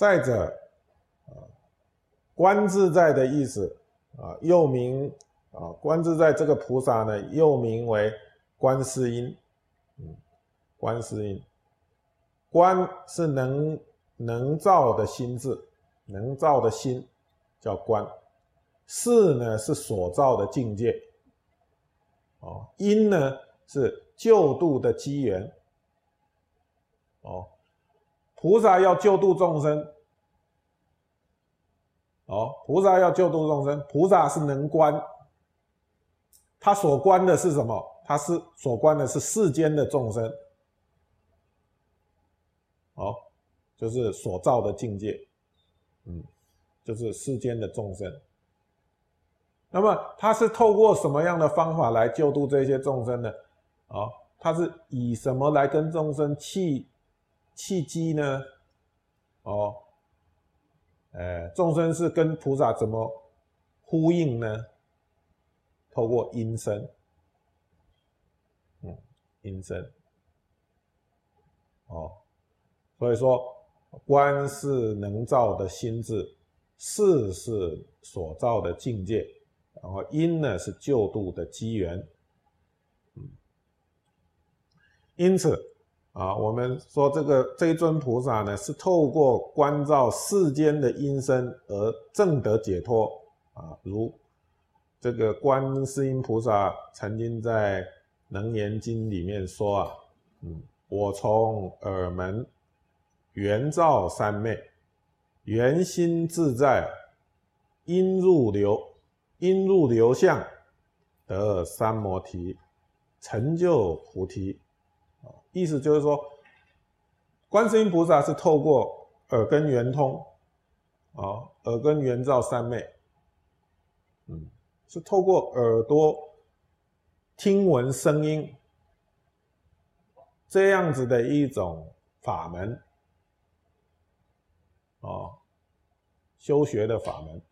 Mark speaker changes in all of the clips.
Speaker 1: 再者，啊，观自在的意思啊，又名啊，观自在这个菩萨呢，又名为观世音，嗯，观世音，观是能能造的心智，能造的心叫观，世呢是所造的境界，哦，因呢是救度的机缘，哦。菩萨要救度众生，哦，菩萨要救度众生，菩萨是能观，他所观的是什么？他是所观的是世间的众生，哦，就是所造的境界，嗯，就是世间的众生。那么他是透过什么样的方法来救度这些众生呢？啊，他是以什么来跟众生契？契机呢？哦，呃，众生是跟菩萨怎么呼应呢？透过音声，嗯，音声，哦，所以说观是能造的心智，事是所造的境界，然后因呢是救度的机缘，嗯，因此。啊，我们说这个这一尊菩萨呢，是透过观照世间的音声而证得解脱啊。如这个观世音菩萨曾经在《楞严经》里面说啊，嗯，我从耳门圆照三昧，圆心自在，音入流，音入流相，得三摩提，成就菩提。意思就是说，观世音菩萨是透过耳根圆通，啊，耳根圆照三昧，嗯，是透过耳朵听闻声音这样子的一种法门，啊，修学的法门，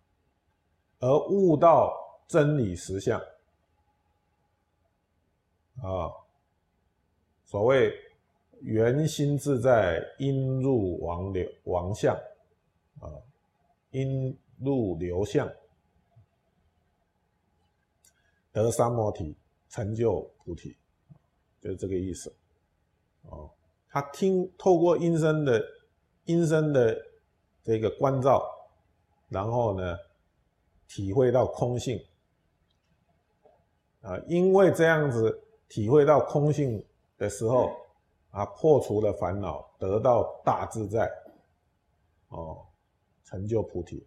Speaker 1: 而悟到真理实相，啊。所谓圆心自在，因入王流王相，啊，因入流相，得三摩提，成就菩提，就是这个意思。哦，他听透过音声的音声的这个关照，然后呢，体会到空性，啊，因为这样子体会到空性。的时候，啊，破除了烦恼，得到大自在，哦，成就菩提。